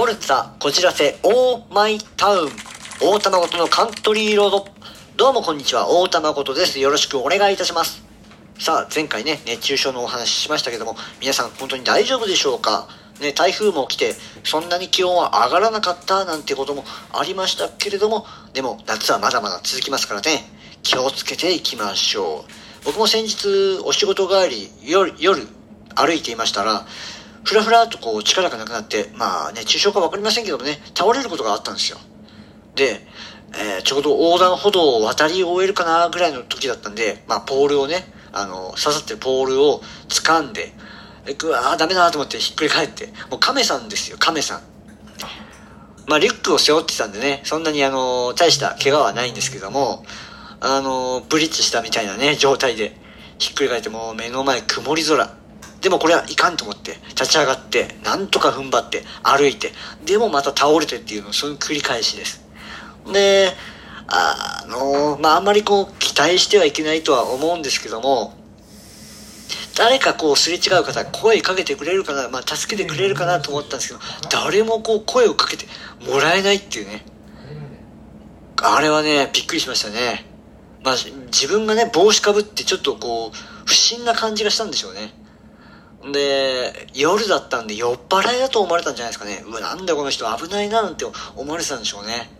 ポルツァこじらせオーマイタウン大田誠のカントリーロード。どうもこんにちは大田誠です。よろしくお願いいたします。さあ前回ね熱中症のお話ししましたけども皆さん本当に大丈夫でしょうか？ね、台風も来て、そんなに気温は上がらなかったなんてこともありましたけれども、でも夏はまだまだ続きますからね、気をつけていきましょう。僕も先日お仕事帰り、夜、夜歩いていましたら、ふらふらとこう力がなくなって、まあ熱中症かわかりませんけどもね、倒れることがあったんですよ。で、えー、ちょうど横断歩道を渡り終えるかなぐらいの時だったんで、まあポールをね、あの、刺さってるポールを掴んで、うわーダメだなと思ってひっくり返って、もう亀さんですよ、亀さん。まあリュックを背負ってたんでね、そんなにあの、大した怪我はないんですけども、あの、ブリッジしたみたいなね、状態で、ひっくり返ってもう目の前曇り空。でもこれはいかんと思って、立ち上がって、なんとか踏ん張って、歩いて、でもまた倒れてっていうの、その繰り返しです。で、あの、まあ、あんまりこう、期待してはいけないとは思うんですけども、誰かこうすれ違う方声かけてくれるかな、まあ、助けてくれるかなと思ったんですけど誰もこう声をかけてもらえないっていうね。あれはねびっくりしましたね。まあ自分がね帽子かぶってちょっとこう不審な感じがしたんでしょうね。で夜だったんで酔っ払いだと思われたんじゃないですかね。うわなんだこの人危ないななんて思われてたんでしょうね。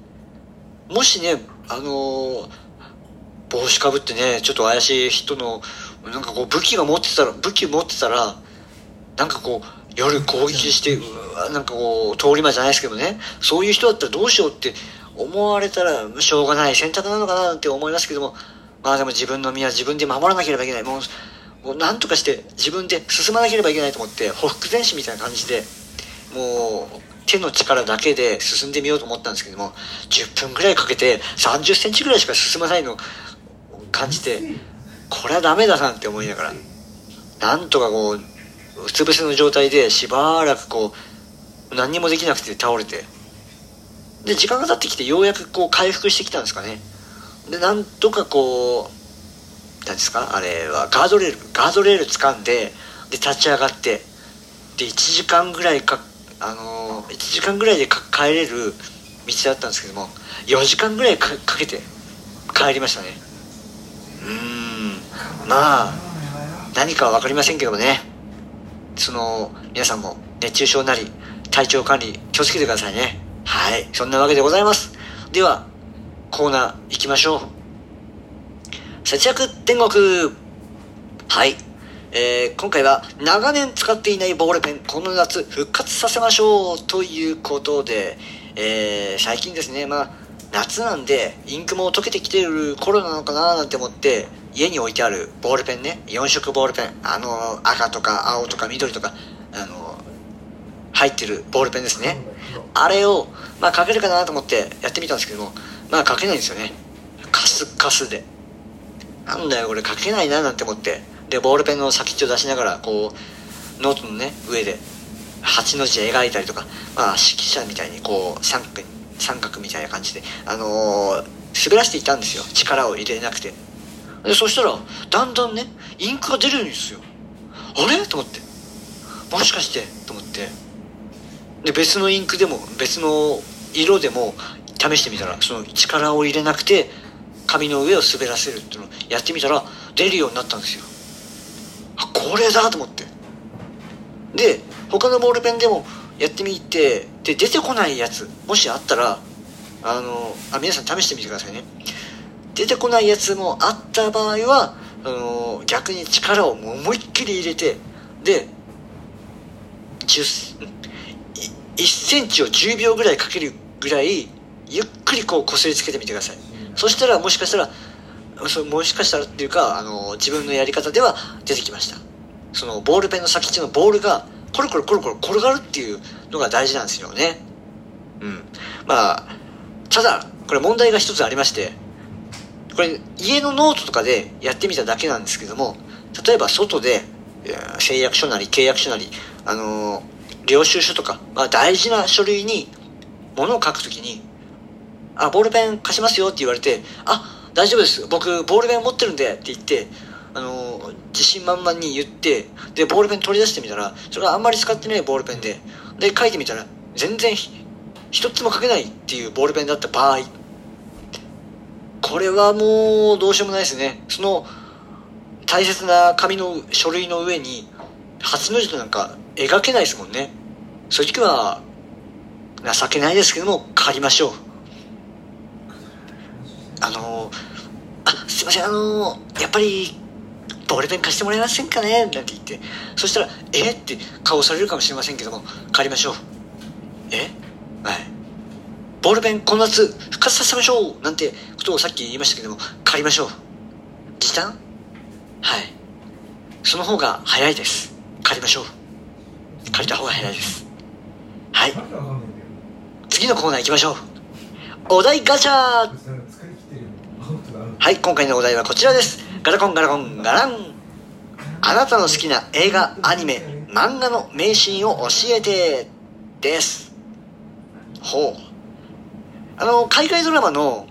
もしねあのー、帽子かぶってねちょっと怪しい人のなんかこう武器が持ってたら武器持ってたらなんかこう夜攻撃してうわなんかこう通り魔じゃないですけどね。そういう人だったらどうしようって思われたらしょうがない選択なのかなって思いますけども。まあでも自分の身は自分で守らなければいけない。もうもう何とかして自分で進まなければいけないと思ってほふく前進みたいな感じでもう手の力だけで進んでみようと思ったんですけども10分ぐらいかけて30センチぐらいしか進まないのを感じてこれはダメだなって思いながら、なんとかこう、うつ伏せの状態でしばらくこう、何にもできなくて倒れて、で、時間が経ってきてようやくこう回復してきたんですかね。で、なんとかこう、何ですか？あれはガードレール、ガードレール掴んで、で、立ち上がって、で、1時間ぐらいか、あのー、1時間ぐらいで帰れる道だったんですけども、4時間ぐらいかけて帰りましたね。うん。まあ何かは分かりませんけどもね。その皆さんも熱中症なり体調管理気をつけてくださいね。はい。そんなわけでございます。ではコーナー行きましょう。節約天国。はい。えー、今回は長年使っていないボールペンこの夏復活させましょうということで、えー、最近ですねまあ夏なんでインクも溶けてきてる頃なのかななんて思って家に置いてあるボールペンね4色ボールペンあの赤とか青とか緑とかあの入ってるボールペンですね。あれをまあ書けるかなと思ってやってみたんですけどもまあ書けないんですよね。カスカスで。なんだよこれ書けないななんて思って。でボールペンの先っちょ出しながらこうノートのね上で8の字描いたりとかまあ指揮者みたいにこう三角三角みたいな感じであのー、滑らしていたんですよ。力を入れなくて。でそしたらだんだんねインクが出るんですよ。あれ？と思って。もしかして？と思って。で別のインクでも別の色でも試してみたらその力を入れなくて紙の上を滑らせるっていうのをやってみたら出るようになったんですよ。あこれだと思って。で他のボールペンでもやってみてで出てこないやつもしあったらあのあ皆さん試してみてくださいね。出てこないやつもあった場合はあの逆に力を思いっきり入れてで10 1センチを10秒ぐらいかけるぐらいゆっくりこうこすりつけてみてください、そしたらもしかしたらそもしかしたらっていうかあの自分のやり方では出てきました。そのボールペンの先っちょのボールがコロコロコロコロ転がるっていうのが大事なんですよね。うん。まあただこれ問題が一つありましてこれ家のノートとかでやってみただけなんですけども例えば外で誓約書なり契約書なりあの領収書とか、まあ、大事な書類に物を書くときに「あボールペン貸しますよ」って言われて「あ大丈夫です。僕ボールペン持ってるんで」って言ってあの自信満々に言ってでボールペン取り出してみたらそれがあんまり使ってないボールペンでで書いてみたら全然一つも書けないっていうボールペンだった場合。これはもうどうしようもないですね。その大切な紙の書類の上に初の字となんか描けないですもんね。そういう時は情けないですけども借りましょうあのあすいませんあのやっぱりボールペン貸してもらえませんかね？なんて言って。そしたらえ？って顔されるかもしれませんけども借りましょう。え？はい。ボールペンこの夏復活させましょう。なんてことをさっき言いましたけども借りましょう。時短？はい。その方が早いです。借りましょう。借りた方が早いです。はい。次のコーナー行きましょう。お題ガチャはい今回のお題はこちらです。ガラコンガラコンガラン。あなたの好きな映画アニメ漫画の名シーンを教えてです。ほう。あの海外ドラマの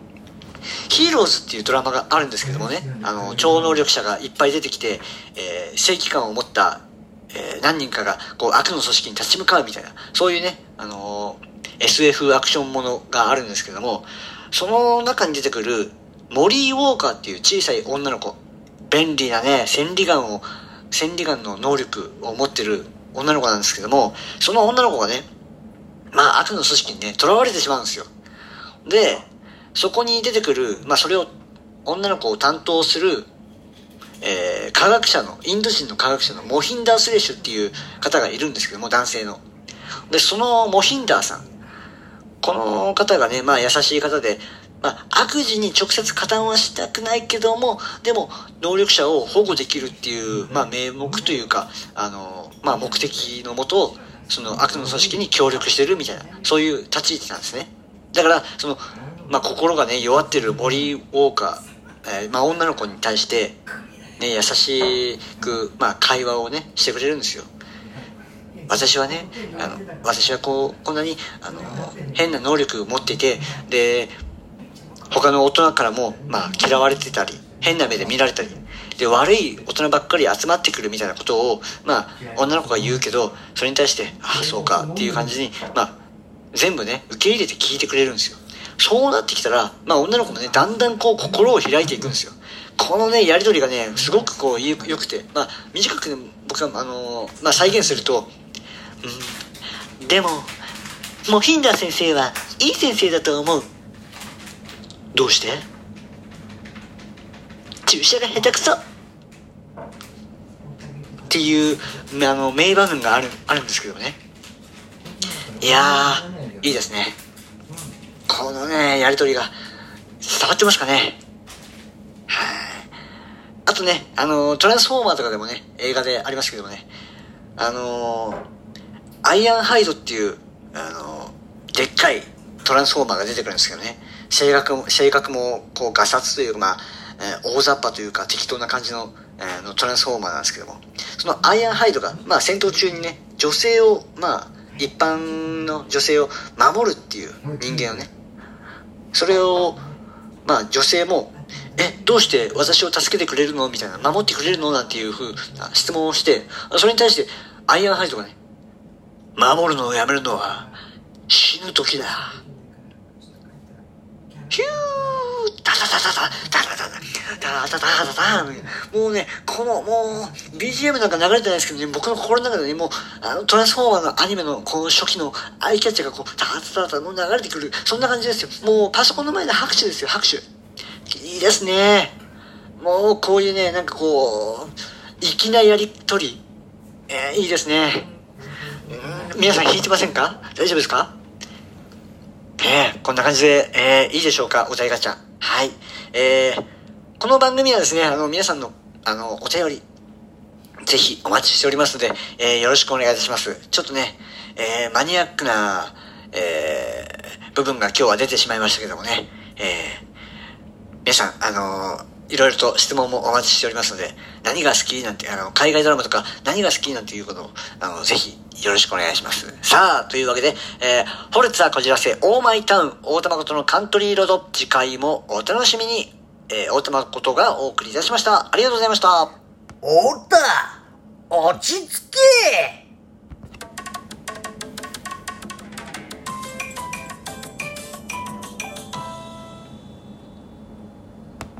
ヒーローズっていうドラマがあるんですけどもね、あの、超能力者がいっぱい出てきて、えー、正義感を持った、えー、何人かが、こう、悪の組織に立ち向かうみたいな、そういうね、あのー、SF アクションものがあるんですけども、その中に出てくる、モリー・ウォーカーっていう小さい女の子、便利なね、千里眼を、千里眼の能力を持ってる女の子なんですけども、その女の子がね、まあ悪の組織にね、囚われてしまうんですよ。で、そこに出てくる、まあそれを、女の子を担当する、えー、科学者の、インド人の科学者のモヒンダー・スレッシュっていう方がいるんですけども、男性の。で、そのモヒンダーさん。この方がね、まあ優しい方で、まあ、悪事に直接加担はしたくないけども、でも、能力者を保護できるっていう、まあ、名目というか、あの、まあ、目的のもと、その悪の組織に協力してるみたいな、そういう立ち位置なんですね。だから、その、まあ、心がね、弱ってるモリー・ウォーカー、えー、まあ、女の子に対して、ね、優しく、まあ、会話をね、してくれるんですよ。私はね、あの、私はこう、こんなに、あの、変な能力を持っていて、で、他の大人からも、まあ、嫌われてたり、変な目で見られたり、で、悪い大人ばっかり集まってくるみたいなことを、まあ、女の子が言うけど、それに対して、ああ、そうか、っていう感じに、まあ、全部ね、受け入れて聞いてくれるんですよ。そうなってきたら、まあ、女の子もね、だんだんこう、心を開いていくんですよ。このね、やりとりがね、すごくこう、良くて、まあ、短くね、僕は、あのー、まあ、再現すると、うん、でも、モヒンダー先生はいい先生だと思う。どうして？注射が下手くそ。っていうあの名場面があるあるんですけどね。いやいいですね。このねやりとりが伝わってますかね。はい。あとねあのトランスフォーマーとかでもね映画でありますけどもね。あのアイアンハイドっていうあのでっかいトランスフォーマーが出てくるんですけどね。性格も、性格も、こう、ガサツというか、まあ、えー、大雑把というか、適当な感じの、えー、のトランスフォーマーなんですけども、そのアイアンハイドが、まあ、戦闘中にね、女性を、まあ、一般の女性を守るっていう人間をね、それを、まあ、女性も、え、どうして私を助けてくれるの？みたいな、守ってくれるの？なんていうふうな質問をして、それに対して、アイアンハイドがね、守るのをやめるのは、死ぬ時だ。ヒューダダダダダダダダダダダダダダもうね、この、もう、BGM なんか流れてないですけどね、僕の心の中でね、もう、あの、トランスフォーマーのアニメの、この初期のアイキャッチャーがこう、ダダダダもう流れてくる。そんな感じですよ。もう、パソコンの前で拍手ですよ、拍手。いいですね。もう、こういうね、なんかこう、粋なやりとり。えー、いいですね。皆さん弾いてませんか大丈夫ですかえー、こんな感じで、えー、いいでしょうかお題ガチャ。はい。えー、この番組はですね、あの、皆さんの、あの、お便り、ぜひお待ちしておりますので、えー、よろしくお願いいたします。ちょっとね、えー、マニアックな、えー、部分が今日は出てしまいましたけどもね、えー、皆さん、あのー、いろいろと質問もお待ちしておりますので、何が好きなんて、あの、海外ドラマとか何が好きなんていうことを、あの、ぜひよろしくお願いします。さあ、というわけで、えー、フォルツァこじらせ、オーマイタウン、大玉ことのカントリーロード、次回もお楽しみに、えー、大玉ことがお送りいたしました。ありがとうございました。おった落ち着け